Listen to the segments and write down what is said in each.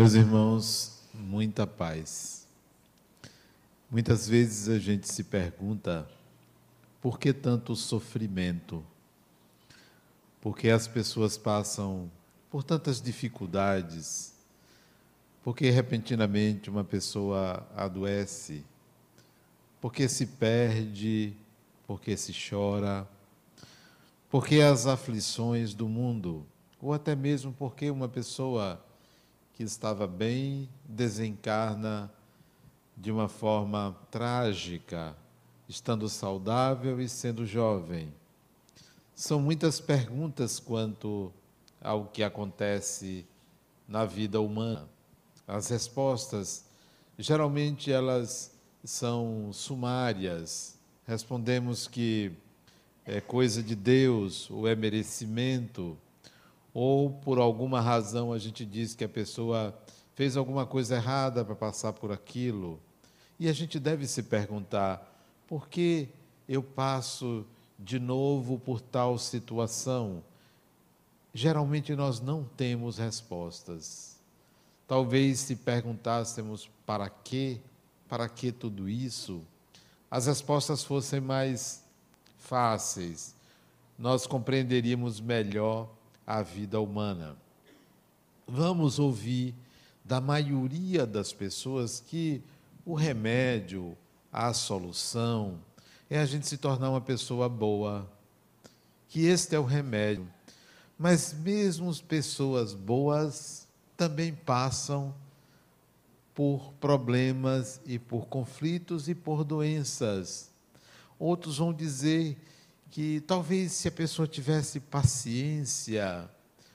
Meus irmãos, muita paz. Muitas vezes a gente se pergunta por que tanto sofrimento? Por que as pessoas passam por tantas dificuldades? Por que repentinamente uma pessoa adoece? Por que se perde? Por que se chora? Por que as aflições do mundo? Ou até mesmo porque uma pessoa que estava bem desencarna de uma forma trágica, estando saudável e sendo jovem. São muitas perguntas quanto ao que acontece na vida humana. As respostas, geralmente, elas são sumárias. Respondemos que é coisa de Deus, ou é merecimento, ou por alguma razão a gente diz que a pessoa fez alguma coisa errada para passar por aquilo. E a gente deve se perguntar: por que eu passo de novo por tal situação? Geralmente nós não temos respostas. Talvez se perguntássemos para quê, para que tudo isso, as respostas fossem mais fáceis, nós compreenderíamos melhor a vida humana. Vamos ouvir da maioria das pessoas que o remédio, a solução, é a gente se tornar uma pessoa boa, que este é o remédio. Mas mesmo pessoas boas também passam por problemas e por conflitos e por doenças. Outros vão dizer que talvez se a pessoa tivesse paciência,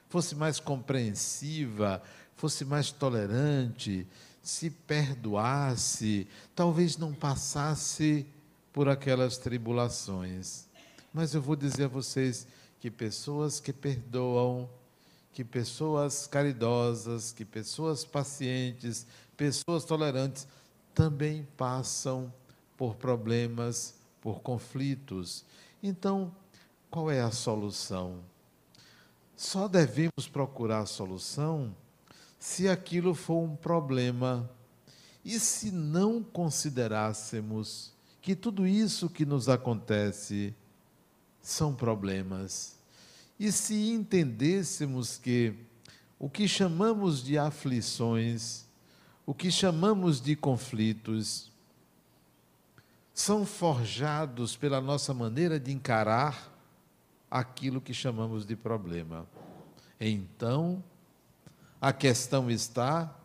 fosse mais compreensiva, fosse mais tolerante, se perdoasse, talvez não passasse por aquelas tribulações. Mas eu vou dizer a vocês que pessoas que perdoam, que pessoas caridosas, que pessoas pacientes, pessoas tolerantes também passam por problemas, por conflitos. Então, qual é a solução? Só devemos procurar a solução se aquilo for um problema e se não considerássemos que tudo isso que nos acontece são problemas. E se entendêssemos que o que chamamos de aflições, o que chamamos de conflitos, são forjados pela nossa maneira de encarar aquilo que chamamos de problema. Então, a questão está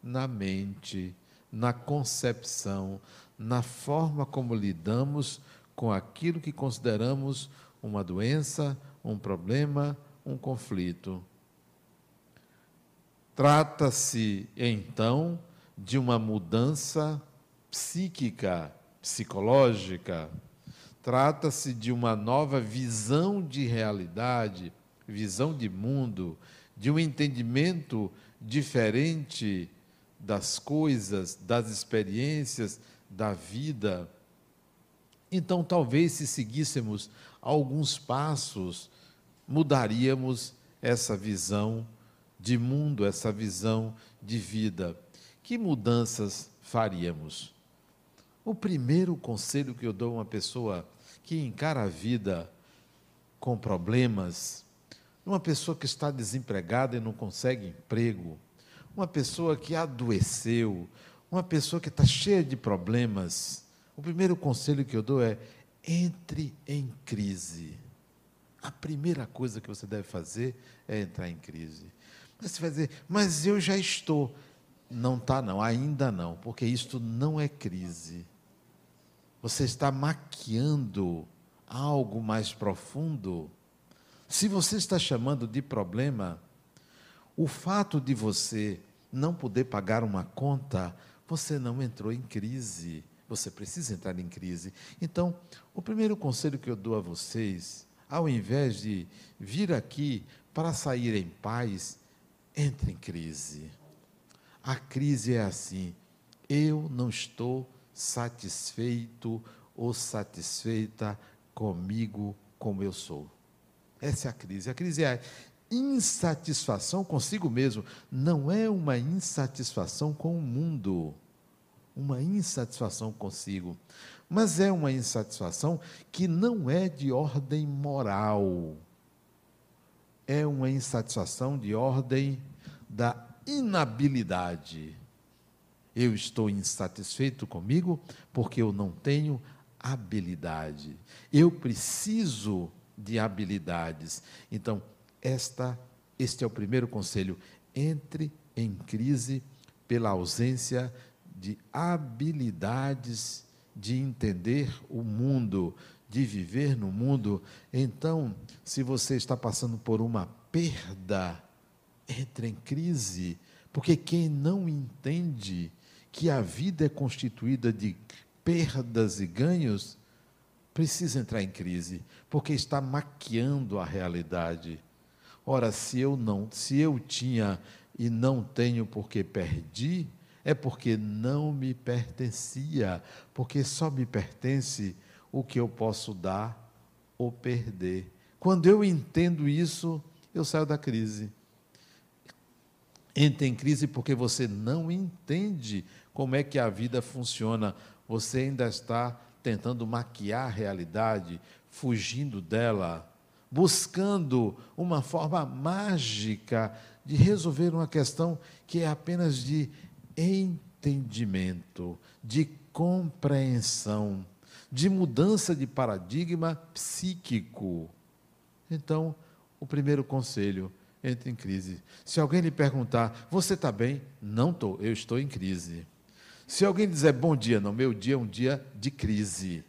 na mente, na concepção, na forma como lidamos com aquilo que consideramos uma doença, um problema, um conflito. Trata-se, então, de uma mudança psíquica psicológica, trata-se de uma nova visão de realidade, visão de mundo, de um entendimento diferente das coisas, das experiências, da vida. Então, talvez se seguíssemos alguns passos, mudaríamos essa visão de mundo, essa visão de vida. Que mudanças faríamos? O primeiro conselho que eu dou a uma pessoa que encara a vida com problemas, uma pessoa que está desempregada e não consegue emprego, uma pessoa que adoeceu, uma pessoa que está cheia de problemas, o primeiro conselho que eu dou é: entre em crise. A primeira coisa que você deve fazer é entrar em crise. Mas você vai dizer, mas eu já estou. Não está, não, ainda não, porque isto não é crise. Você está maquiando algo mais profundo. Se você está chamando de problema, o fato de você não poder pagar uma conta, você não entrou em crise. Você precisa entrar em crise. Então, o primeiro conselho que eu dou a vocês, ao invés de vir aqui para sair em paz, entre em crise. A crise é assim. Eu não estou satisfeito ou satisfeita comigo como eu sou. Essa é a crise. A crise é insatisfação consigo mesmo, não é uma insatisfação com o mundo, uma insatisfação consigo, mas é uma insatisfação que não é de ordem moral, é uma insatisfação de ordem da inabilidade. Eu estou insatisfeito comigo porque eu não tenho habilidade. Eu preciso de habilidades. Então, esta, este é o primeiro conselho. Entre em crise pela ausência de habilidades de entender o mundo, de viver no mundo. Então, se você está passando por uma perda, entre em crise, porque quem não entende que a vida é constituída de perdas e ganhos, precisa entrar em crise, porque está maquiando a realidade. Ora, se eu não, se eu tinha e não tenho porque perdi, é porque não me pertencia, porque só me pertence o que eu posso dar ou perder. Quando eu entendo isso, eu saio da crise. Entra em crise porque você não entende como é que a vida funciona. Você ainda está tentando maquiar a realidade, fugindo dela, buscando uma forma mágica de resolver uma questão que é apenas de entendimento, de compreensão, de mudança de paradigma psíquico. Então, o primeiro conselho, entre em crise. Se alguém lhe perguntar, você está bem? Não estou, eu estou em crise. Se alguém dizer bom dia, não, meu dia é um dia de crise.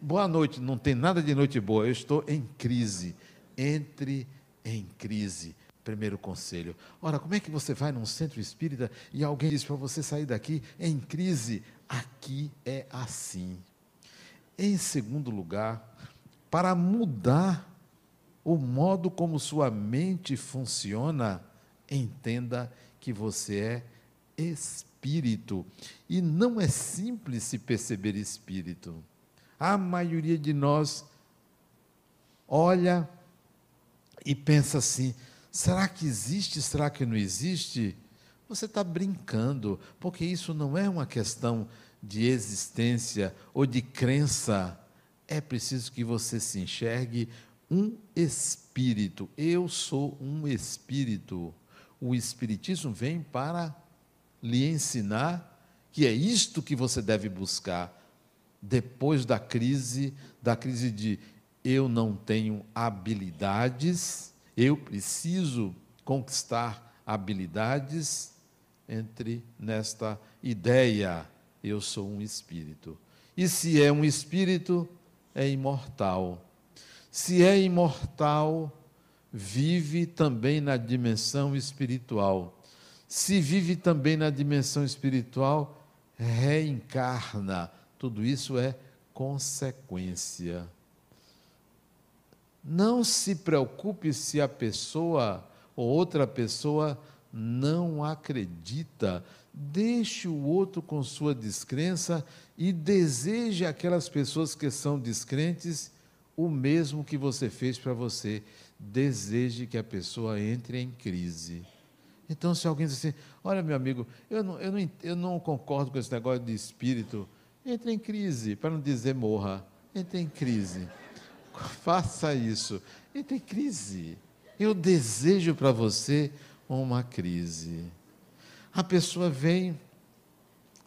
Boa noite, não tem nada de noite boa, eu estou em crise. Entre em crise. Primeiro conselho. Ora, como é que você vai num centro espírita e alguém diz para você sair daqui em crise? Aqui é assim. Em segundo lugar, para mudar o modo como sua mente funciona, entenda que você é espírito. E não é simples se perceber espírito. A maioria de nós olha e pensa assim: será que existe? Será que não existe? Você está brincando, porque isso não é uma questão de existência ou de crença. É preciso que você se enxergue um espírito. Eu sou um espírito. O Espiritismo vem para lhe ensinar que é isto que você deve buscar depois da crise, da crise de eu não tenho habilidades, eu preciso conquistar habilidades, entre nesta ideia, eu sou um espírito. E se é um espírito, é imortal. Se é imortal, vive também na dimensão espiritual se vive também na dimensão espiritual, reencarna. Tudo isso é consequência. Não se preocupe se a pessoa ou outra pessoa não acredita. Deixe o outro com sua descrença e deseje aquelas pessoas que são descrentes o mesmo que você fez para você. Deseje que a pessoa entre em crise. Então, se alguém diz assim, olha, meu amigo, eu não, eu não, eu não concordo com esse negócio de espírito, entre em crise, para não dizer morra, entre em crise. Faça isso. Entre em crise. Eu desejo para você uma crise. A pessoa vem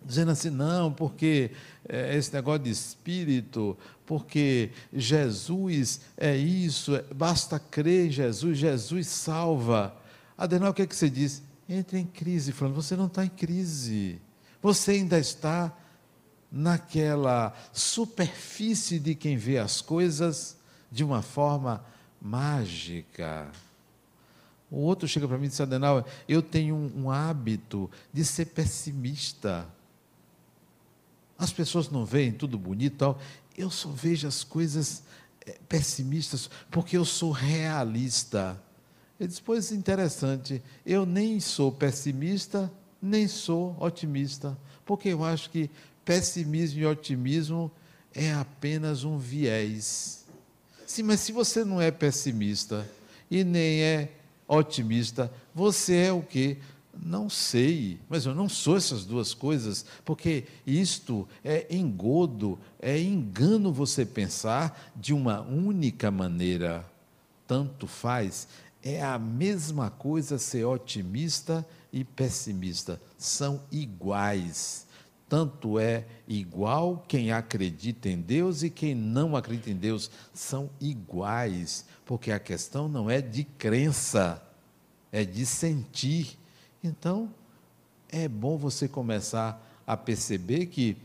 dizendo assim, não, porque é, esse negócio de espírito, porque Jesus é isso, é, basta crer em Jesus, Jesus salva. Adenal, o que é que você diz? Entra em crise, falando, você não está em crise. Você ainda está naquela superfície de quem vê as coisas de uma forma mágica. O outro chega para mim e diz, Adenal, eu tenho um hábito de ser pessimista. As pessoas não veem tudo bonito tal. Eu só vejo as coisas eh, pessimistas porque eu sou realista. Ele disse: Pois interessante, eu nem sou pessimista, nem sou otimista, porque eu acho que pessimismo e otimismo é apenas um viés. Sim, mas se você não é pessimista e nem é otimista. Você é o quê? Não sei, mas eu não sou essas duas coisas, porque isto é engodo, é engano você pensar de uma única maneira. Tanto faz, é a mesma coisa ser otimista e pessimista, são iguais. Tanto é igual quem acredita em Deus e quem não acredita em Deus, são iguais, porque a questão não é de crença, é de sentir. Então, é bom você começar a perceber que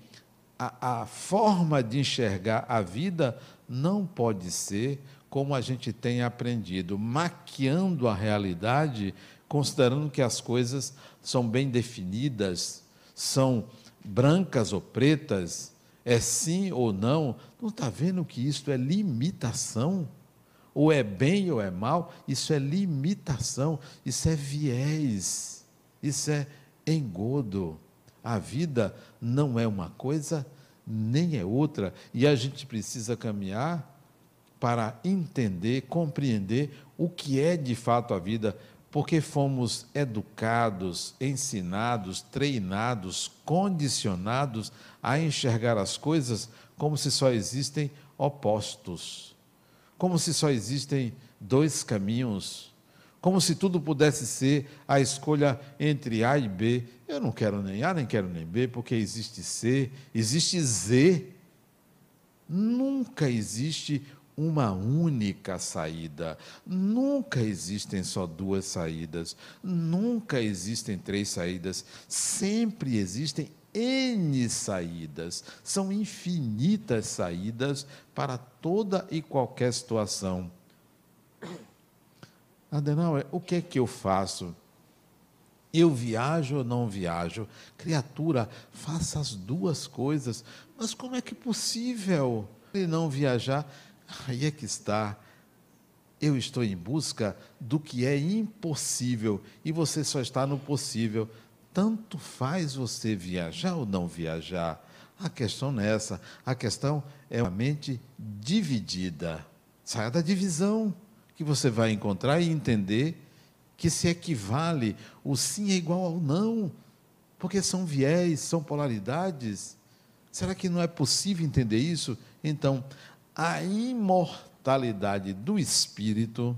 a, a, forma de enxergar a vida não pode ser como a gente tem aprendido, maquiando a realidade, considerando que as coisas são bem definidas, são brancas ou pretas, é sim ou não. Não está vendo que isso é limitação? Ou é bem ou é mal? Isso é limitação, isso é viés, isso é engodo. A vida não é uma coisa nem é outra, e a gente precisa caminhar para entender, compreender o que é de fato a vida, porque fomos educados, ensinados, treinados, condicionados a enxergar as coisas como se só existem opostos, como se só existem dois caminhos, como se tudo pudesse ser a escolha entre A e B. Eu não quero nem A, nem quero nem B, porque existe C, existe Z. Nunca existe uma única saída. Nunca existem só duas saídas, nunca existem três saídas, sempre existem N saídas. São infinitas saídas para toda e qualquer situação. Adenauer, o que é que eu faço? Eu viajo ou não viajo? Criatura, faça as duas coisas. Mas como é que é possível ele não viajar? Aí é que está. Eu estou em busca do que é impossível e você só está no possível. Tanto faz você viajar ou não viajar. A questão não é essa. A questão é uma mente dividida. Saia da divisão que você vai encontrar e entender que se equivale o sim é igual ao não, porque são viés, são polaridades. Será que não é possível entender isso? Então, a imortalidade do espírito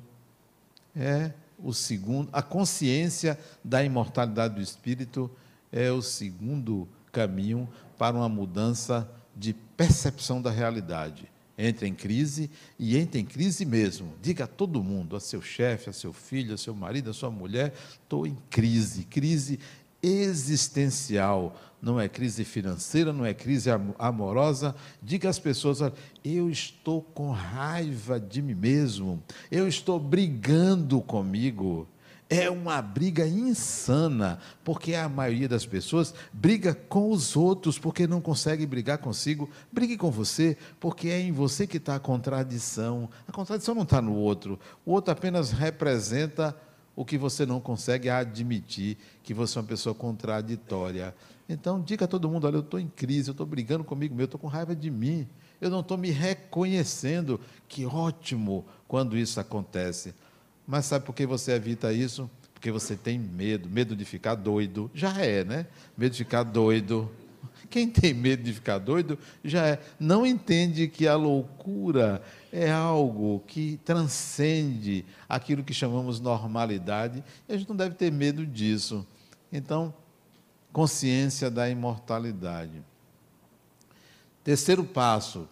é o segundo, a consciência da imortalidade do espírito é o segundo caminho para uma mudança de percepção da realidade. Entra em crise e entra em crise mesmo. Diga a todo mundo, a seu chefe, a seu filho, a seu marido, a sua mulher, estou em crise. Crise existencial, não é crise financeira, não é crise amorosa. Diga às pessoas: eu estou com raiva de mim mesmo, eu estou brigando comigo. É uma briga insana, porque a maioria das pessoas briga com os outros porque não consegue brigar consigo. Brigue com você, porque é em você que está a contradição. A contradição não está no outro. O outro apenas representa o que você não consegue admitir que você é uma pessoa contraditória. Então, diga a todo mundo: olha, eu estou em crise, eu estou brigando comigo mesmo, eu estou com raiva de mim, eu não estou me reconhecendo. Que ótimo quando isso acontece. Mas sabe por que você evita isso? Porque você tem medo, medo de ficar doido. Já é, né? Medo de ficar doido. Quem tem medo de ficar doido já é. Não entende que a loucura é algo que transcende aquilo que chamamos normalidade e a gente não deve ter medo disso. Então, consciência da imortalidade. Terceiro passo,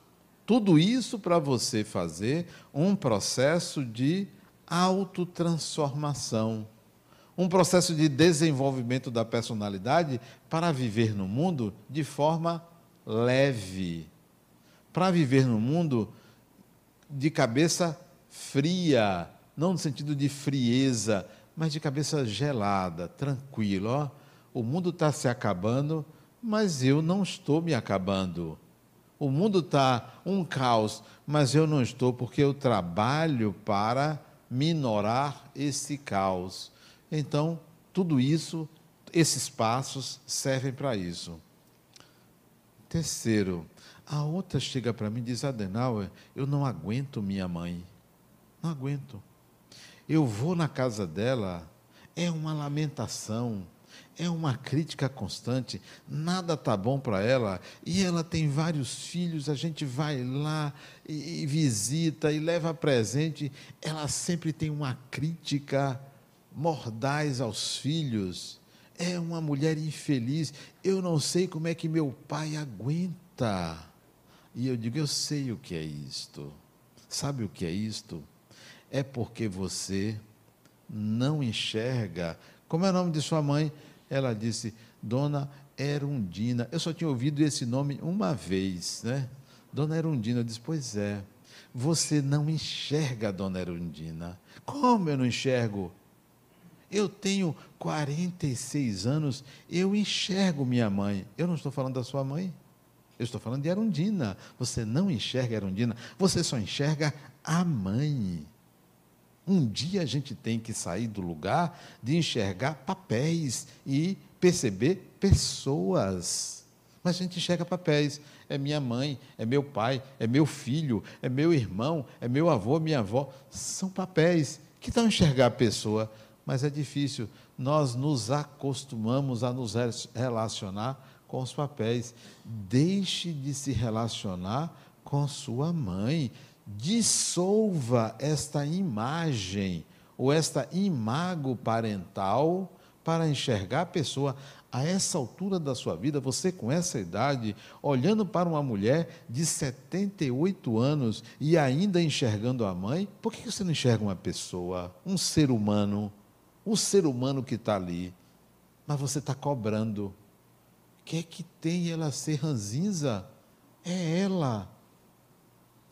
tudo isso para você fazer um processo de autotransformação, um processo de desenvolvimento da personalidade para viver no mundo de forma leve, para viver no mundo de cabeça fria, não no sentido de frieza, mas de cabeça gelada, tranquilo. Ó, o mundo está se acabando, mas eu não estou me acabando. O mundo está um caos, mas eu não estou, porque eu trabalho para minorar esse caos. Então, tudo isso, esses passos servem para isso. Terceiro, a outra chega para mim e diz: Adenauer, eu não aguento minha mãe. Não aguento. Eu vou na casa dela, é uma lamentação, é uma crítica constante, nada tá bom para ela, e ela tem vários filhos, a gente vai lá e, e, visita e leva presente, ela sempre tem uma crítica mordaz aos filhos. É uma mulher infeliz. Eu não sei como é que meu pai aguenta. E eu digo, eu sei o que é isto. Sabe o que é isto? É porque você não enxerga. Como é o nome de sua mãe? Ela disse, Dona Erundina. Eu só tinha ouvido esse nome uma vez, né? Dona Erundina. Eu disse, pois é. Você não enxerga Dona Erundina. Como eu não enxergo? Eu tenho 46 anos, eu enxergo minha mãe. Eu não estou falando da sua mãe. Eu estou falando de Erundina. Você não enxerga Erundina, você só enxerga a mãe. Um dia a gente tem que sair do lugar de enxergar papéis e perceber pessoas. Mas a gente enxerga papéis. É minha mãe, é meu pai, é meu filho, é meu irmão, é meu avô, minha avó. São papéis. Que tal enxergar a pessoa? Mas é difícil. Nós nos acostumamos a nos relacionar com os papéis. Deixe de se relacionar com sua mãe dissolva esta imagem ou esta imago parental para enxergar a pessoa a essa altura da sua vida, você com essa idade, olhando para uma mulher de 78 anos e ainda enxergando a mãe, por que você não enxerga uma pessoa, um ser humano, um ser humano que está ali? Mas você está cobrando. O que é que tem ela ser ranzinza? É ela.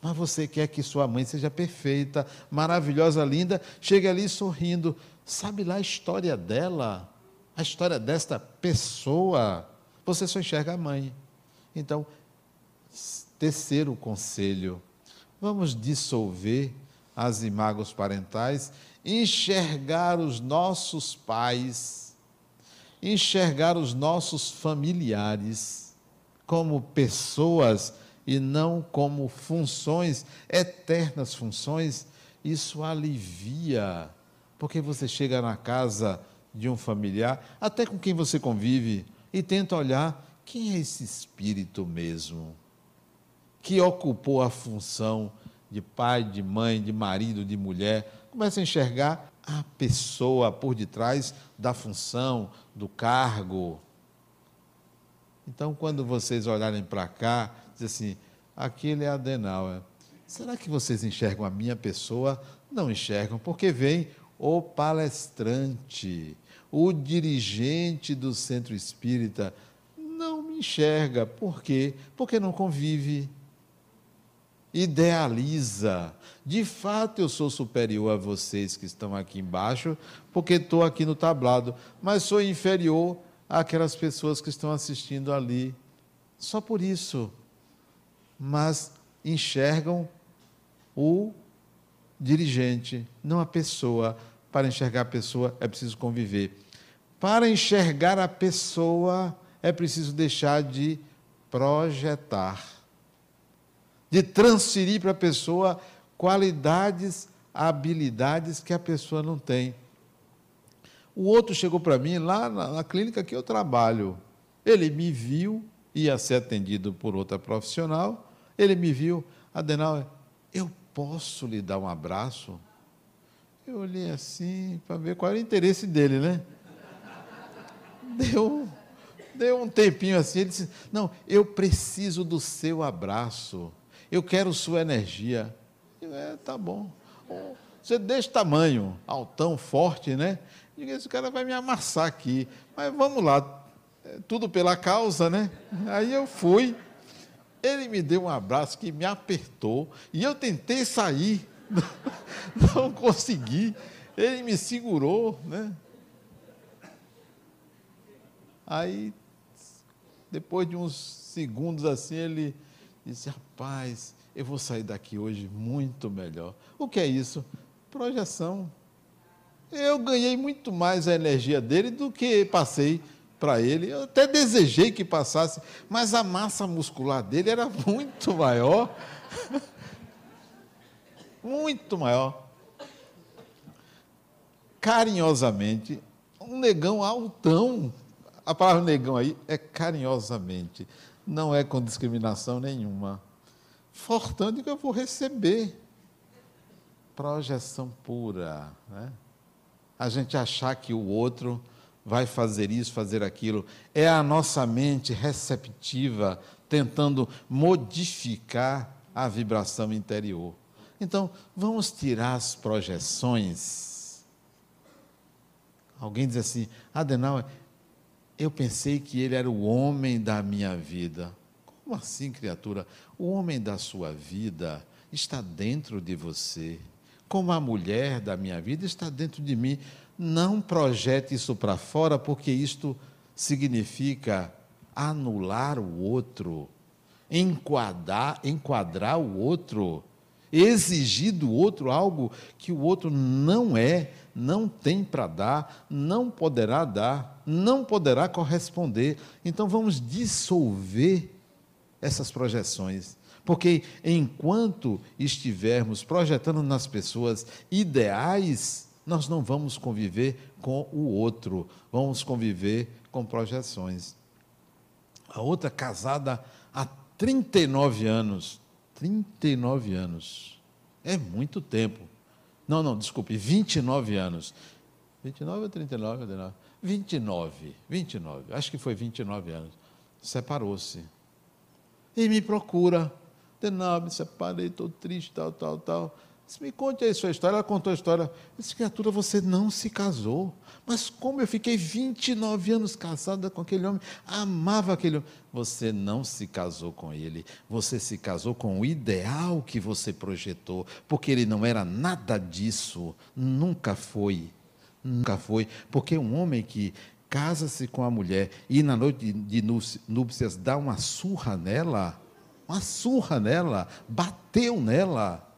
Mas você quer que sua mãe seja perfeita, maravilhosa, linda, chegue ali sorrindo. Sabe lá a história dela? A história desta pessoa? Você só enxerga a mãe. Então, terceiro conselho: vamos dissolver as imagens parentais, enxergar os nossos pais, enxergar os nossos familiares como pessoas e não como funções, eternas funções, isso alivia. Porque você chega na casa de um familiar, até com quem você convive, e tenta olhar quem é esse espírito mesmo, que ocupou a função de pai, de mãe, de marido, de mulher. Começa a enxergar a pessoa por detrás da função, do cargo. Então, quando vocês olharem para cá, diz assim: aquele é Adenauer. Será que vocês enxergam a minha pessoa? Não enxergam, porque vem o palestrante, o dirigente do centro espírita. Não me enxerga. Por quê? Porque não convive. Idealiza. De fato, eu sou superior a vocês que estão aqui embaixo, porque estou aqui no tablado, mas sou inferior àquelas pessoas que estão assistindo ali. Só por isso mas enxergam o dirigente, não a pessoa. Para enxergar a pessoa é preciso conviver. Para enxergar a pessoa é preciso deixar de projetar, de transferir para a pessoa qualidades, habilidades que a pessoa não tem. O outro chegou para mim lá na, na, clínica que eu trabalho. Ele me viu, ia ser atendido por outra profissional, ele me viu, Adenauer, eu posso lhe dar um abraço? Eu olhei assim para ver qual era o interesse dele, né? Deu, deu um tempinho assim, ele disse: Não, eu preciso do seu abraço, eu quero sua energia. Eu, é, tá bom. Você desse tamanho, altão, forte, né? Diga, esse cara vai me amassar aqui. Mas vamos lá, é tudo pela causa, né? Aí eu fui. Ele me deu um abraço que me apertou e eu tentei sair, não consegui. Ele me segurou, né? Aí, depois de uns segundos assim, ele disse: Rapaz, eu vou sair daqui hoje muito melhor. O que é isso? Projeção. Eu ganhei muito mais a energia dele do que passei para ele. Eu até desejei que passasse, mas a massa muscular dele era muito maior. muito maior. carinhosamente, um negão altão. A palavra negão aí é carinhosamente, não é com discriminação nenhuma. Fortando que eu vou receber. Projeção pura. Né? A gente achar que o outro vai fazer isso, fazer aquilo. É a nossa mente receptiva tentando modificar a vibração interior. Então, vamos tirar as projeções. Alguém diz assim: Adenauer, eu pensei que ele era o homem da minha vida. Como assim, criatura? O homem da sua vida está dentro de você. Como a mulher da minha vida está dentro de mim. Não projete isso para fora, porque isto significa anular o outro, enquadrar, enquadrar o outro, exigir do outro algo que o outro não é, não tem para dar, não poderá dar, não poderá corresponder. Então vamos dissolver essas projeções. Porque enquanto estivermos projetando nas pessoas ideais, nós não vamos conviver com o outro, vamos conviver com projeções. A outra casada há 39 anos. 39 anos. É muito tempo. Não, não, desculpe, 29 anos. 29 ou 39? 29. 29, 29. Acho que foi 29 anos. Separou-se. E me procura. Denal, me separei, estou triste, tal, tal, tal. Disse, me conte aí sua história. Ela contou a história. Eu disse, criatura, você não se casou. Mas como eu fiquei 29 anos casada com aquele homem, amava aquele homem. Você não se casou com ele, você se casou com o ideal que você projetou, porque ele não era nada disso, nunca foi. Nunca foi. Porque um homem que casa-se com a mulher e na noite de núpcias dá uma surra nela, uma surra nela, bateu nela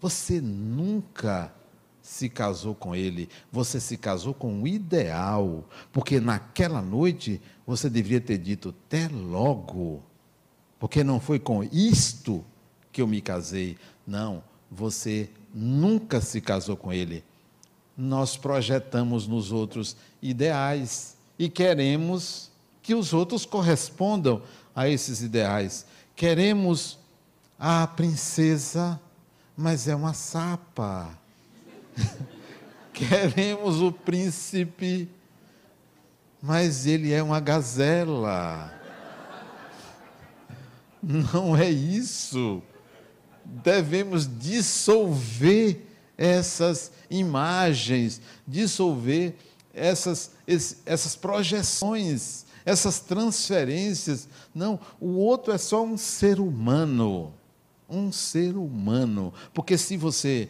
você nunca se casou com ele, você se casou com o ideal, porque naquela noite você deveria ter dito até logo, porque não foi com isto que eu me casei. Não, você nunca se casou com ele. Nós projetamos nos outros ideais e queremos que os outros correspondam a esses ideais. Queremos a princesa mas é uma sapa. Queremos o príncipe, mas ele é uma gazela. Não é isso. Devemos dissolver essas imagens, dissolver essas, essas projeções, essas transferências. Não, o outro é só um ser humano um ser humano. Porque se você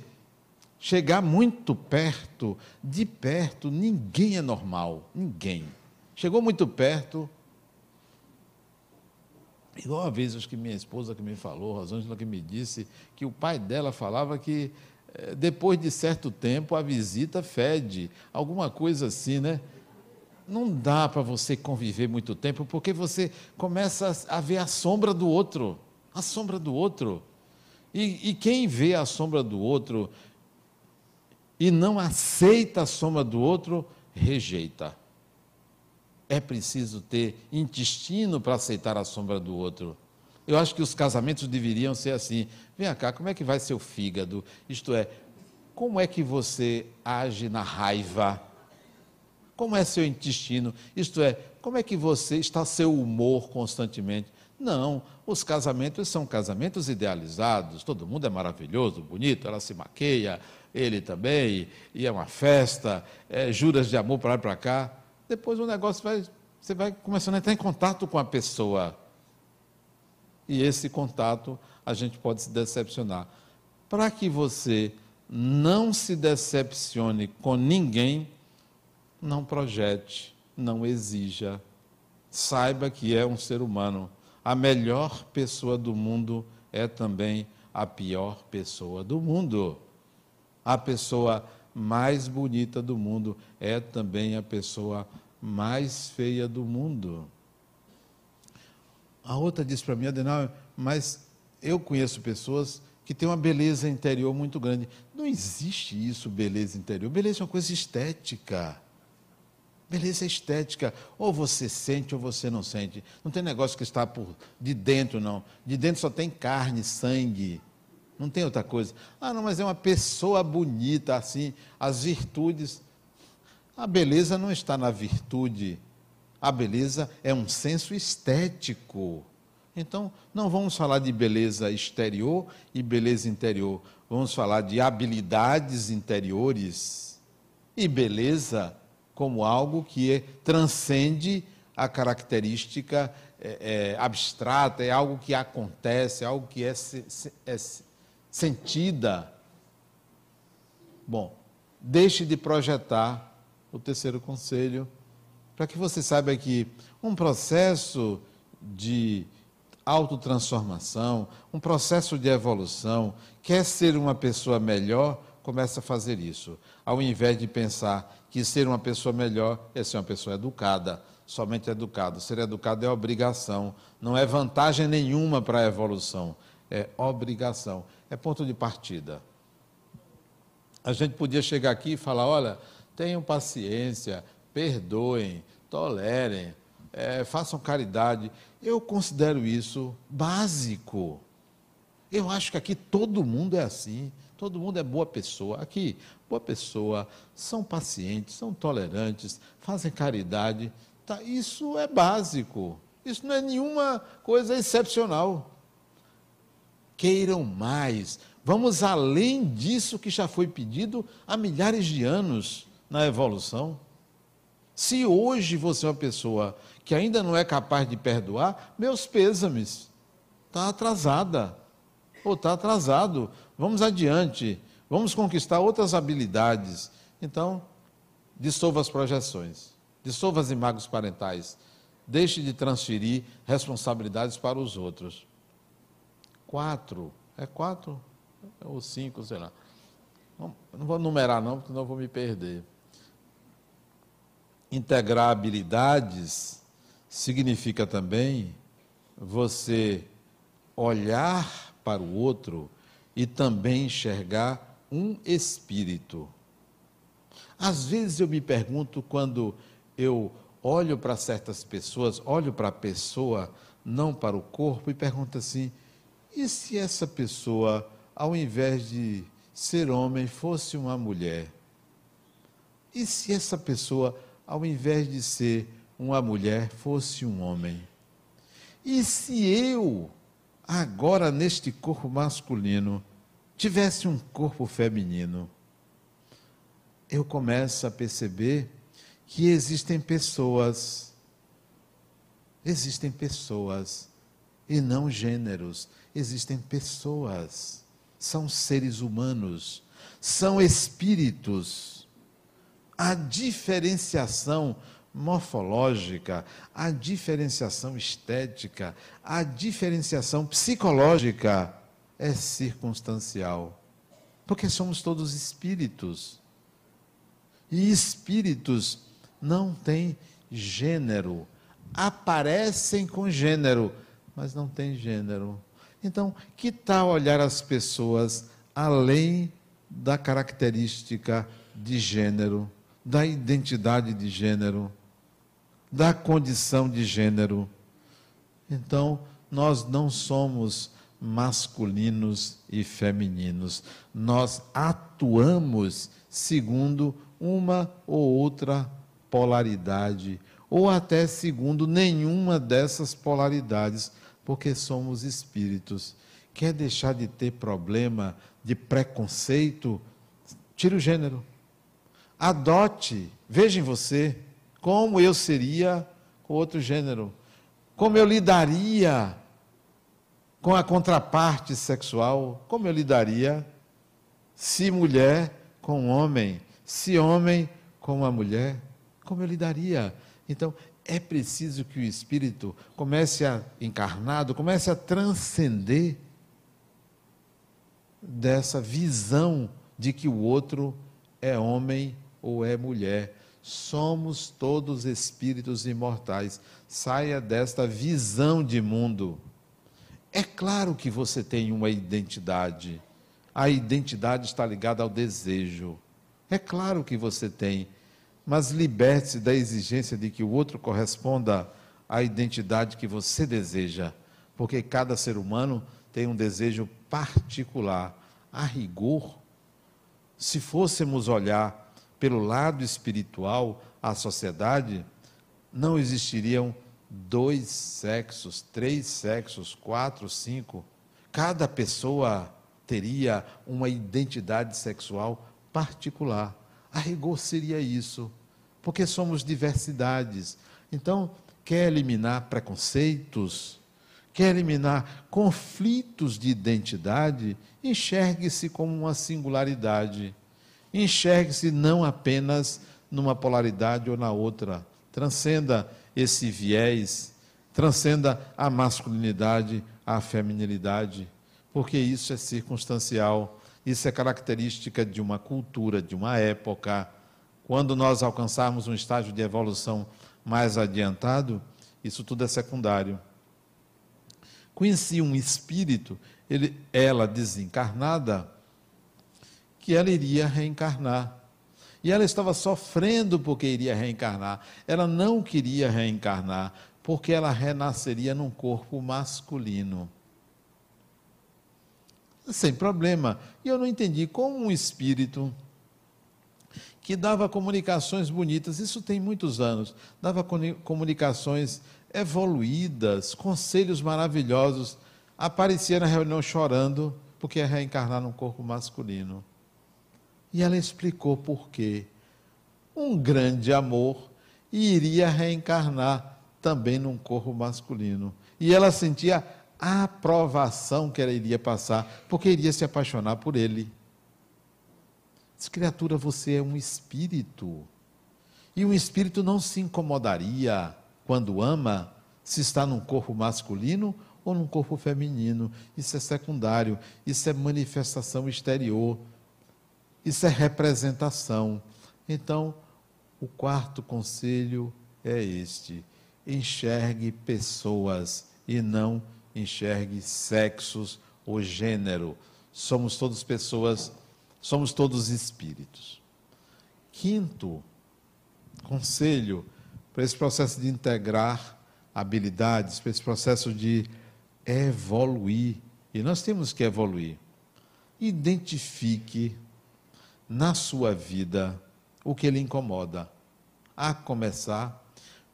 chegar muito perto, de perto, ninguém é normal. Ninguém. Chegou muito perto. Igual uma vez, acho que minha esposa que me falou, Rosângela que me disse, que o pai dela falava que eh, depois de certo tempo a visita fede, alguma coisa assim, né? Não dá para você conviver muito tempo, porque você começa a ver a sombra do outro, a sombra do outro. E, e quem vê a sombra do outro e não aceita a sombra do outro, rejeita. É preciso ter intestino para aceitar a sombra do outro. Eu acho que os casamentos deveriam ser assim. Vem cá, como é que vai seu fígado? Isto é, como é que você age na raiva? Como é seu intestino? Isto é, como é que você está seu humor constantemente? Não, os casamentos são casamentos idealizados, todo mundo é maravilhoso, bonito, ela se maqueia, ele também, e é uma festa, é, juras de amor para lá e para cá. Depois o negócio vai, você vai começando a entrar em contato com a pessoa. E esse contato a gente pode se decepcionar. Para que você não se decepcione com ninguém, não projete, não exija. Saiba que é um ser humano a melhor pessoa do mundo é também a pior pessoa do mundo. A pessoa mais bonita do mundo é também a pessoa mais feia do mundo. A outra disse para mim, Adenal, mas eu conheço pessoas que tem uma beleza interior muito grande. Não existe isso, beleza interior. Beleza é uma coisa estética. Beleza é estética. Ou você sente ou você não sente. Não tem negócio que está por de dentro, não. De dentro só tem carne, sangue. Não tem outra coisa. Ah, não, mas é uma pessoa bonita, assim, as virtudes. A beleza não está na virtude. A beleza é um senso estético. Então, não vamos falar de beleza exterior e beleza interior. Vamos falar de habilidades interiores e beleza como algo que transcende a característica é, é, abstrata, é algo que acontece, é algo que é, é sentida. Bom, deixe de projetar o terceiro conselho, para que você saiba que um processo de autotransformação, um processo de evolução, quer ser uma pessoa melhor, começa a fazer isso. Ao invés de pensar que ser uma pessoa melhor é ser uma pessoa educada, somente educado. Ser educado é obrigação, não é vantagem nenhuma para a evolução, é obrigação, é ponto de partida. A gente podia chegar aqui e falar: olha, tenham paciência, perdoem, tolerem, é, façam caridade. Eu considero isso básico. Eu acho que aqui todo mundo é assim, todo mundo é boa pessoa. Aqui, boa pessoa, são pacientes, são tolerantes, fazem caridade. Tá, isso é básico. Isso não é nenhuma coisa excepcional. Queiram mais. Vamos além disso que já foi pedido há milhares de anos na evolução. Se hoje você é uma pessoa que ainda não é capaz de perdoar, meus pêsames. Está atrasada. Ou está atrasado. Vamos adiante. Vamos conquistar outras habilidades. Então, dissolva as projeções. Dissolva as imagens parentais. Deixe de transferir responsabilidades para os outros. Quatro. É quatro? Ou cinco, sei lá. Não, não vou numerar, não, porque não vou me perder. Integrar habilidades significa também você olhar para o outro e também enxergar um espírito. Às vezes eu me pergunto quando eu olho para certas pessoas, olho para a pessoa, não para o corpo, e pergunto assim: e se essa pessoa, ao invés de ser homem, fosse uma mulher? E se essa pessoa, ao invés de ser uma mulher fosse um homem. E se eu, agora neste corpo masculino, tivesse um corpo feminino, eu começo a perceber que existem pessoas, existem pessoas, e não gêneros, existem pessoas, são seres humanos, são espíritos. A diferenciação morfológica, a diferenciação estética, a diferenciação psicológica é circunstancial. Porque somos todos espíritos. E espíritos não têm gênero. Aparecem com gênero, mas não têm gênero. Então, que tal olhar as pessoas além da característica de gênero, da identidade de gênero? Da condição de gênero. Então, nós não somos masculinos e femininos. Nós atuamos segundo uma ou outra polaridade, ou até segundo nenhuma dessas polaridades, porque somos espíritos. Quer deixar de ter problema de preconceito? Tire o gênero. Adote. Veja em você como eu seria com outro gênero? Como eu lidaria com a contraparte sexual? Como eu lidaria se mulher com homem, se homem com uma mulher? Como eu lidaria? Então, é preciso que o espírito comece a encarnado, comece a transcender dessa visão de que o outro é homem ou é mulher somos todos espíritos imortais. Saia desta visão de mundo. É claro que você tem uma identidade. A identidade está ligada ao desejo. É claro que você tem. Mas liberte-se da exigência de que o outro corresponda à identidade que você deseja. Porque cada ser humano tem um desejo particular. A rigor, se fôssemos olhar pelo lado espiritual a sociedade, não existiriam dois sexos, três sexos, quatro, cinco. Cada pessoa teria uma identidade sexual particular. A rigor seria isso, porque somos diversidades. Então, quer eliminar preconceitos, quer eliminar conflitos de identidade, enxergue-se como uma singularidade. Enxergue-se não apenas numa polaridade ou na outra. Transcenda esse viés, transcenda a masculinidade, a feminilidade, porque isso é circunstancial, isso é característica de uma cultura, de uma época. Quando nós alcançarmos um estágio de evolução mais adiantado, isso tudo é secundário. Conheci um espírito, ele, ela desencarnada, que ela iria reencarnar. E ela estava sofrendo porque iria reencarnar. Ela não queria reencarnar porque ela renasceria num corpo masculino. Sem problema. E eu não entendi como um espírito que dava comunicações bonitas, isso tem muitos anos, dava comunicações evoluídas, conselhos maravilhosos, aparecia na reunião chorando porque ia reencarnar num corpo masculino. E ela explicou por quê. Um grande amor iria reencarnar também num corpo masculino. E ela sentia a aprovação que ela iria passar, porque iria se apaixonar por ele. Diz, criatura, você é um espírito. E um espírito não se incomodaria quando ama se está num corpo masculino ou num corpo feminino. Isso é secundário, isso é manifestação exterior. Isso é representação. Então, o quarto conselho é este: enxergue pessoas e não enxergue sexos ou gênero. Somos todos pessoas, somos todos espíritos. Quinto conselho para esse processo de integrar habilidades, para esse processo de evoluir. E nós temos que evoluir. Identifique na sua vida o que lhe incomoda, a começar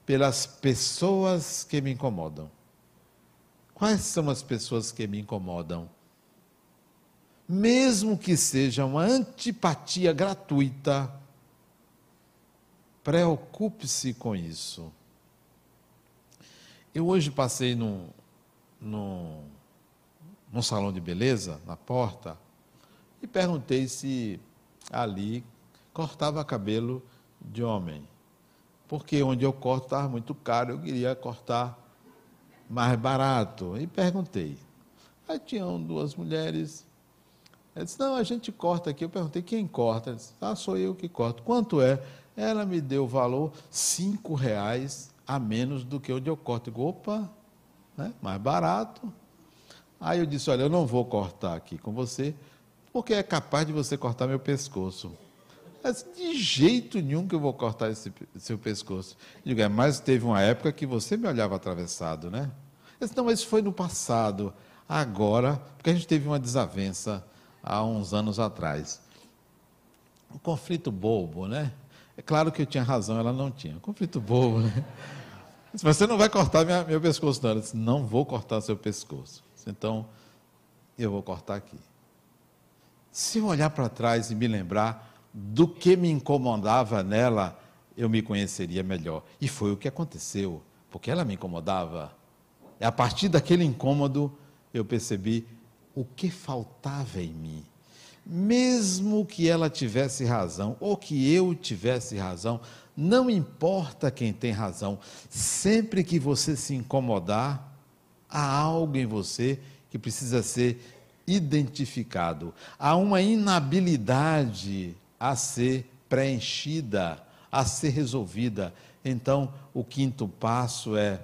pelas pessoas que me incomodam. Quais são as pessoas que me incomodam? Mesmo que seja uma antipatia gratuita, preocupe-se com isso. Eu hoje passei num, num, num salão de beleza, na porta, e perguntei se ali cortava cabelo de homem. Porque onde eu corto estava muito caro, eu queria cortar mais barato. E perguntei. Aí tinham duas mulheres. Ela disse, não, a gente corta aqui. Eu perguntei, quem corta? Ela disse, ah, sou eu que corto. Quanto é? Ela me deu o valor, cinco reais a menos do que onde eu corto. Eu digo, opa, né? mais barato. Aí eu disse, olha, eu não vou cortar aqui com você, porque é capaz de você cortar meu pescoço. Disse, de jeito nenhum que eu vou cortar esse seu pescoço. Digo, é, mas teve uma época que você me olhava atravessado, né? Eu disse, não, mas isso foi no passado. Agora, porque a gente teve uma desavença há uns anos atrás. Um conflito bobo, né? É claro que eu tinha razão, ela não tinha. Conflito bobo, né? Disse, você não vai cortar minha, meu pescoço, não. Ela disse, não vou cortar seu pescoço. Disse, então, eu vou cortar aqui. Se eu olhar para trás e me lembrar do que me incomodava nela, eu me conheceria melhor. E foi o que aconteceu, porque ela me incomodava. E a partir daquele incômodo, eu percebi o que faltava em mim. Mesmo que ela tivesse razão, ou que eu tivesse razão, não importa quem tem razão, sempre que você se incomodar, há algo em você que precisa ser identificado. Há uma inabilidade a ser preenchida, a ser resolvida. Então, o quinto passo é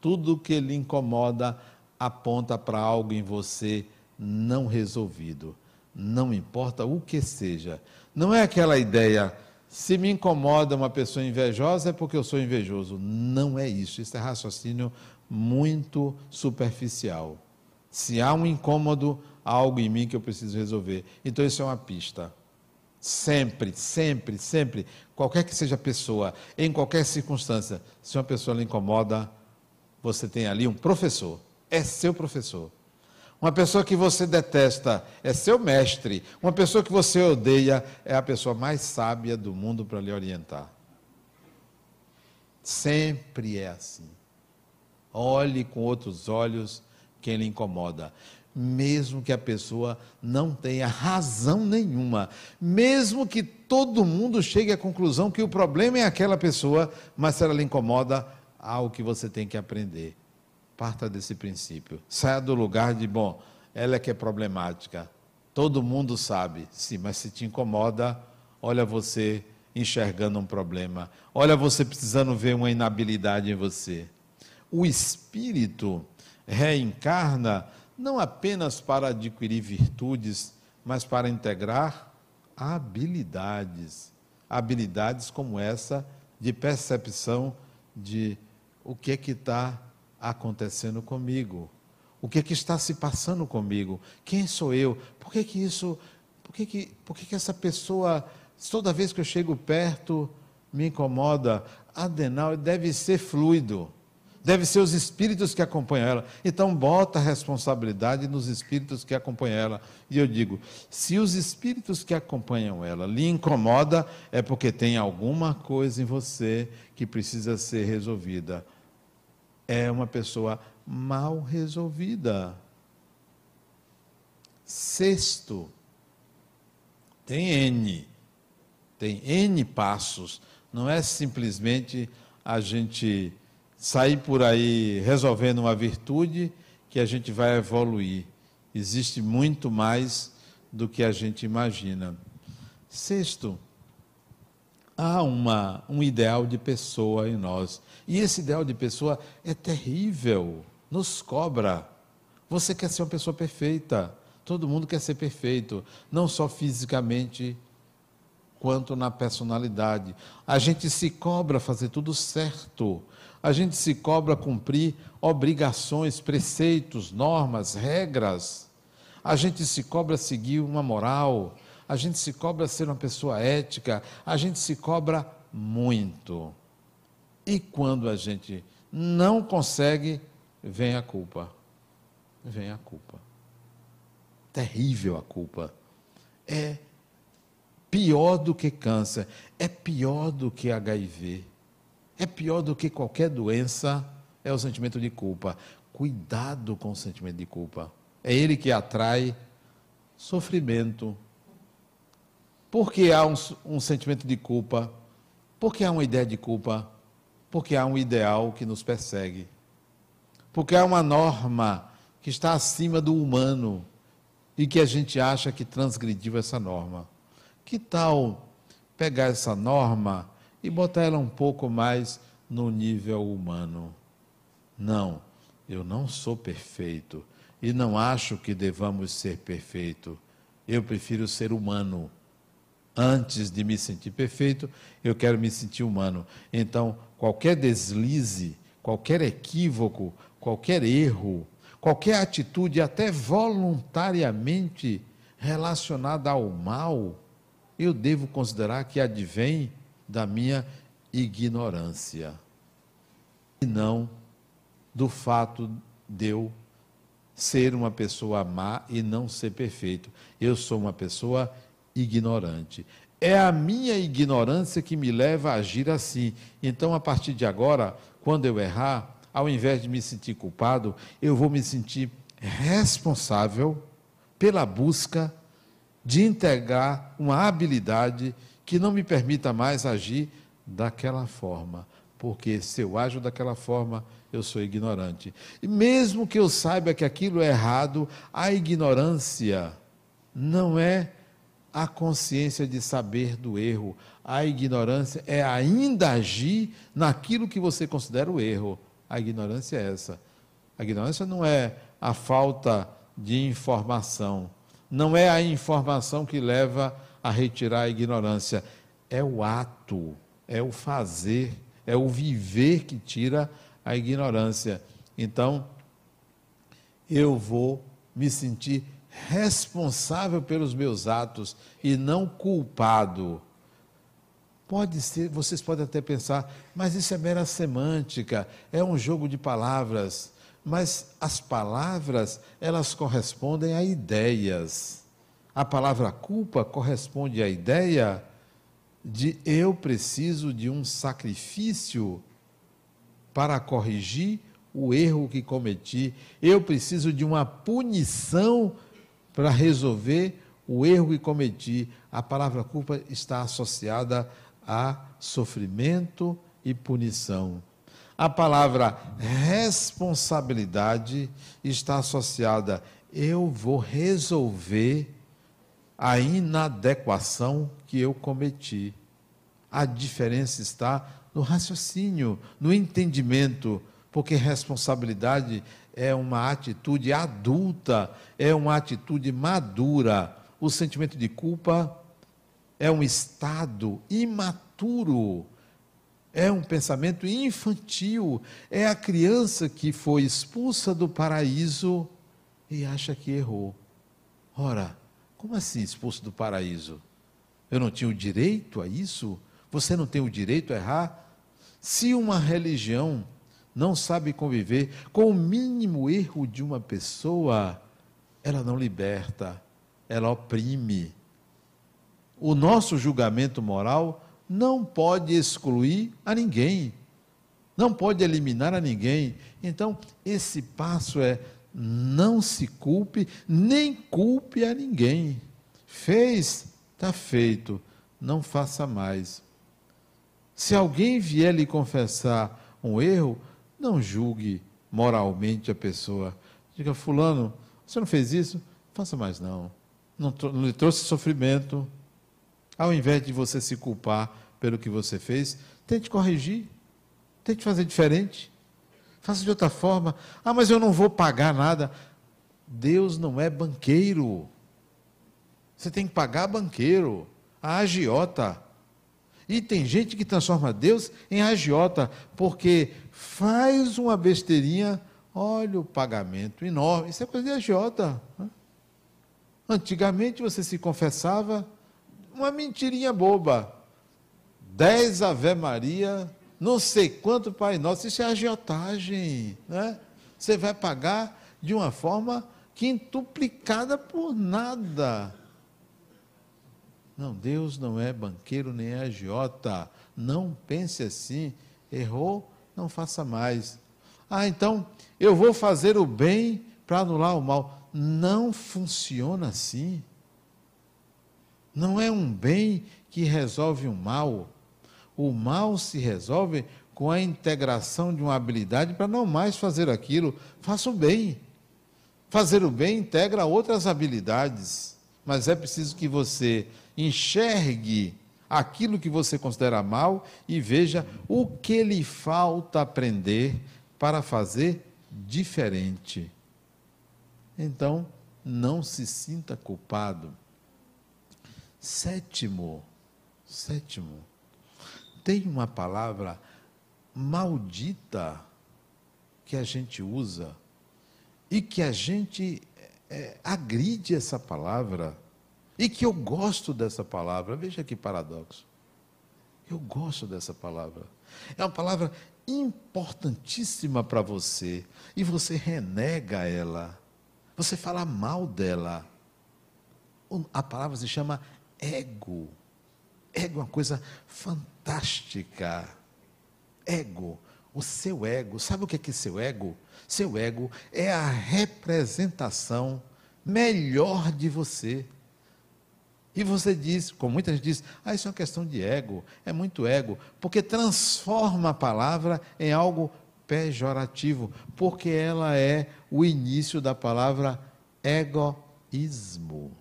tudo que lhe incomoda, aponta para algo em você não resolvido. Não importa o que seja. Não é aquela ideia, se me incomoda uma pessoa invejosa é porque eu sou invejoso. Não é isso. Isso é raciocínio muito superficial. Se há um incômodo, algo em mim que eu preciso resolver. Então, isso é uma pista. Sempre, sempre, sempre, qualquer que seja a pessoa, em qualquer circunstância, se uma pessoa lhe incomoda, você tem ali um professor, é seu professor. Uma pessoa que você detesta é seu mestre. Uma pessoa que você odeia é a pessoa mais sábia do mundo para lhe orientar. Sempre é assim. Olhe com outros olhos quem lhe incomoda mesmo que a pessoa não tenha razão nenhuma, mesmo que todo mundo chegue à conclusão que o problema é aquela pessoa, mas se ela lhe incomoda, há algo que você tem que aprender. Parta desse princípio. Saia do lugar de, bom, ela é que é problemática. Todo mundo sabe, sim, mas se te incomoda, olha você enxergando um problema, olha você precisando ver uma inabilidade em você. O espírito reencarna não apenas para adquirir virtudes, mas para integrar habilidades. Habilidades como essa de percepção de o que é que está acontecendo comigo, o que é que está se passando comigo, quem sou eu, por que, que isso, por que, que, por que, que essa pessoa, toda vez que eu chego perto, me incomoda. Adenal deve ser fluido deve ser os espíritos que acompanham ela. Então, bota a responsabilidade nos espíritos que acompanham ela. E eu digo: se os espíritos que acompanham ela lhe incomoda, é porque tem alguma coisa em você que precisa ser resolvida. É uma pessoa mal resolvida. Sexto, tem N. Tem N passos. Não é simplesmente a gente sair por aí resolvendo uma virtude que a gente vai evoluir. Existe muito mais do que a gente imagina. Sexto, há uma, um ideal de pessoa em nós. E esse ideal de pessoa é terrível, nos cobra. Você quer ser uma pessoa perfeita. Todo mundo quer ser perfeito, não só fisicamente, quanto na personalidade. A gente se cobra fazer tudo certo a gente se cobra cumprir obrigações, preceitos, normas, regras. A gente se cobra seguir uma moral. A gente se cobra ser uma pessoa ética. A gente se cobra muito. E quando a gente não consegue, vem a culpa. Vem a culpa. Terrível a culpa. É pior do que câncer, é pior do que HIV é pior do que qualquer doença, é o sentimento de culpa. Cuidado com o sentimento de culpa. É ele que atrai sofrimento. Por que há um, um sentimento de culpa? Porque há uma ideia de culpa? Porque há um ideal que nos persegue. Porque há uma norma que está acima do humano e que a gente acha que transgrediu essa norma. Que tal pegar essa norma e botar ela um pouco mais no nível humano. Não, eu não sou perfeito e não acho que devamos ser perfeito. Eu prefiro ser humano. Antes de me sentir perfeito, eu quero me sentir humano. Então, qualquer deslize, qualquer equívoco, qualquer erro, qualquer atitude, até voluntariamente relacionada ao mal, eu devo considerar que advém da minha ignorância e não do fato de eu ser uma pessoa má e não ser perfeito. Eu sou uma pessoa ignorante. É a minha ignorância que me leva a agir assim. Então, a partir de agora, quando eu errar, ao invés de me sentir culpado, eu vou me sentir responsável pela busca de integrar uma habilidade que não me permita mais agir daquela forma, porque se eu ajo daquela forma, eu sou ignorante. E mesmo que eu saiba que aquilo é errado, a ignorância não é a consciência de saber do erro. A ignorância é ainda agir naquilo que você considera o erro. A ignorância é essa. A ignorância não é a falta de informação. Não é a informação que leva a retirar a ignorância, é o ato, é o fazer, é o viver que tira a ignorância. Então, eu vou me sentir responsável pelos meus atos e não culpado. Pode ser, vocês podem até pensar, mas isso é mera semântica, é um jogo de palavras. Mas as palavras, elas correspondem a ideias. A palavra culpa corresponde à ideia de eu preciso de um sacrifício para corrigir o erro que cometi, eu preciso de uma punição para resolver o erro que cometi. A palavra culpa está associada a sofrimento e punição. A palavra responsabilidade está associada eu vou resolver a inadequação que eu cometi. A diferença está no raciocínio, no entendimento, porque responsabilidade é uma atitude adulta, é uma atitude madura. O sentimento de culpa é um estado imaturo, é um pensamento infantil, é a criança que foi expulsa do paraíso e acha que errou. Ora, como assim expulso do paraíso? Eu não tinha o direito a isso? Você não tem o direito a errar? Se uma religião não sabe conviver com o mínimo erro de uma pessoa, ela não liberta, ela oprime. O nosso julgamento moral não pode excluir a ninguém, não pode eliminar a ninguém. Então, esse passo é não se culpe, nem culpe a ninguém. Fez, está feito, não faça mais. Se alguém vier lhe confessar um erro, não julgue moralmente a pessoa. Diga, fulano, você não fez isso? Faça mais não. Não, não lhe trouxe sofrimento. Ao invés de você se culpar pelo que você fez, tente corrigir. Tente fazer diferente. Faça de outra forma. Ah, mas eu não vou pagar nada. Deus não é banqueiro. Você tem que pagar banqueiro, a agiota. E tem gente que transforma Deus em agiota, porque faz uma besteirinha, olha o pagamento enorme. Isso é coisa de agiota. Né? Antigamente você se confessava uma mentirinha boba. Dez Ave Maria, não sei quanto Pai Nosso, isso é agiotagem. Né? Você vai pagar de uma forma quintuplicada por nada. Não, Deus não é banqueiro nem é agiota. Não pense assim. Errou, não faça mais. Ah, então eu vou fazer o bem para anular o mal. Não funciona assim. Não é um bem que resolve um mal. O mal se resolve com a integração de uma habilidade para não mais fazer aquilo. Faça o bem. Fazer o bem integra outras habilidades. Mas é preciso que você enxergue aquilo que você considera mal e veja o que lhe falta aprender para fazer diferente. Então, não se sinta culpado. Sétimo, sétimo, tem uma palavra maldita que a gente usa e que a gente é, agride essa palavra e que eu gosto dessa palavra. Veja que paradoxo. Eu gosto dessa palavra. É uma palavra importantíssima para você e você renega ela. Você fala mal dela. A palavra se chama ego. Ego é uma coisa fantástica. Ego, o seu ego. Sabe o que é, é seu ego? Seu ego é a representação melhor de você. E você diz, como muita gente diz, ah, isso é uma questão de ego, é muito ego, porque transforma a palavra em algo pejorativo, porque ela é o início da palavra egoísmo.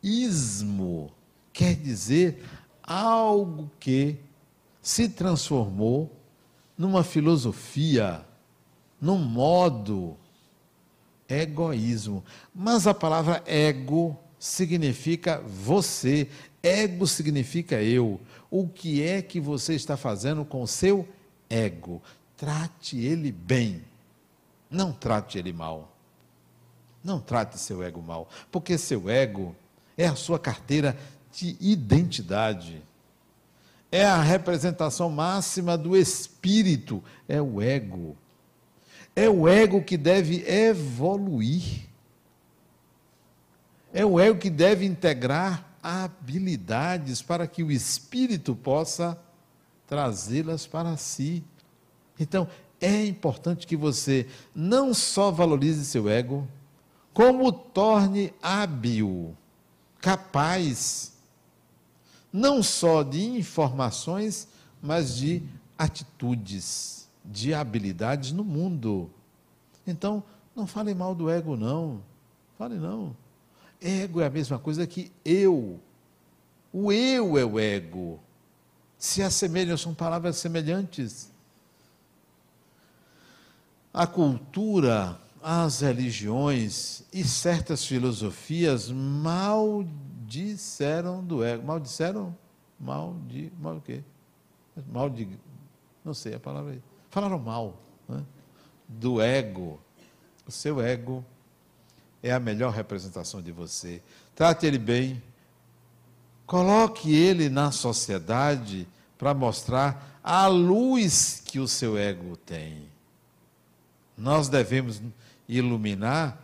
Ismo quer dizer algo que se transformou numa filosofia, num modo, egoísmo. Mas a palavra ego significa você, ego significa eu. O que é que você está fazendo com o seu ego? Trate ele bem, não trate ele mal. Não trate seu ego mal, porque seu ego é a sua carteira de identidade. É a representação máxima do espírito, é o ego. É o ego que deve evoluir. É o ego que deve integrar habilidades para que o espírito possa trazê-las para si. Então, é importante que você não só valorize seu ego, como torne hábil, capaz, não só de informações, mas de atitudes, de habilidades no mundo. Então, não fale mal do ego, não. Fale não. Ego é a mesma coisa que eu. O eu é o ego. Se assemelham, são palavras semelhantes. A cultura as religiões e certas filosofias maldisseram do ego. Maldisseram? Mal de. Mal o quê? Mal de. Não sei a palavra aí. Falaram mal né? do ego. O seu ego é a melhor representação de você. Trate ele bem. Coloque ele na sociedade para mostrar a luz que o seu ego tem. Nós devemos iluminar,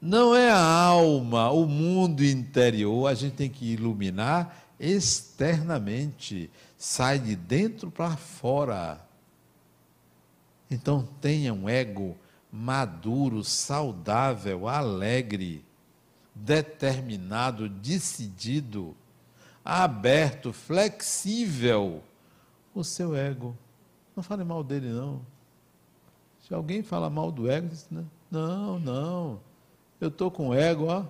não é a alma, o mundo interior, a gente tem que iluminar externamente, sai de dentro para fora. Então tenha um ego maduro, saudável, alegre, determinado, decidido, aberto, flexível. O seu ego. Não fale mal dele, não. Se alguém fala mal do ego, diz, não, não, eu estou com ego, ó,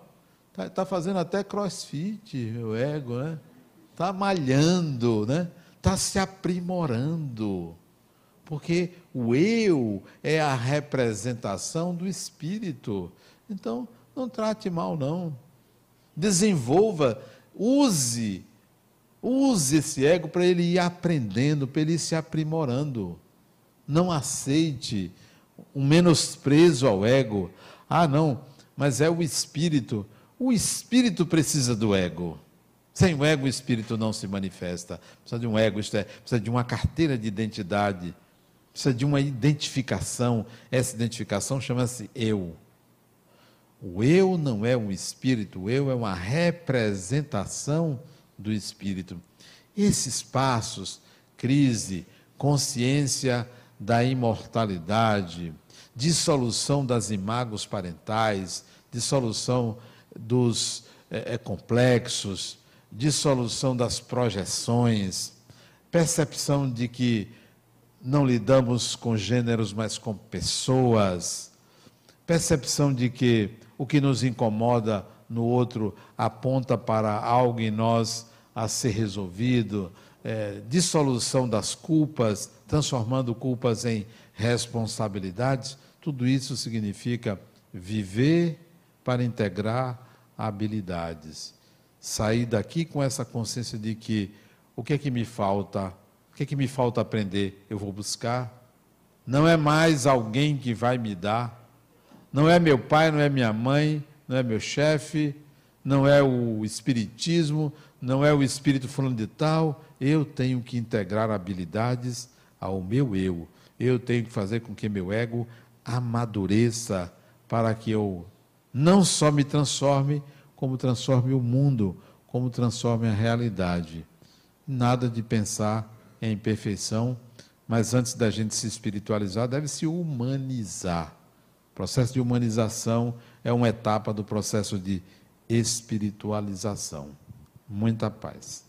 está tá fazendo até crossfit, o ego, né? Está malhando, né? Está se aprimorando. Porque o eu é a representação do espírito. Então, não trate mal, não. Desenvolva, use, use esse ego para ele ir aprendendo, para ele ir se aprimorando. Não aceite um menosprezo ao ego. Ah, não, mas é o espírito. O espírito precisa do ego. Sem o ego, o espírito não se manifesta. Precisa de um ego, isto é, precisa de uma carteira de identidade, precisa de uma identificação. Essa identificação chama-se eu. O eu não é um espírito, o eu é uma representação do espírito. Esses passos, crise, consciência, da imortalidade, dissolução das imagos parentais, dissolução dos é, é, complexos, dissolução das projeções, percepção de que não lidamos com gêneros, mas com pessoas, percepção de que o que nos incomoda no outro aponta para algo em nós a ser resolvido, é, dissolução das culpas, transformando culpas em responsabilidades, tudo isso significa viver para integrar habilidades. Sair daqui com essa consciência de que o que é que me falta, o que é que me falta aprender, eu vou buscar. Não é mais alguém que vai me dar, não é meu pai, não é minha mãe, não é meu chefe, não é o espiritismo, não é o espírito falando de tal, eu tenho que integrar habilidades ao meu eu. Eu tenho que fazer com que meu ego amadureça para que eu não só me transforme, como transforme o mundo, como transforme a realidade. Nada de pensar em perfeição, mas antes da gente se espiritualizar, deve se humanizar. O processo de humanização é uma etapa do processo de espiritualização. Muita paz.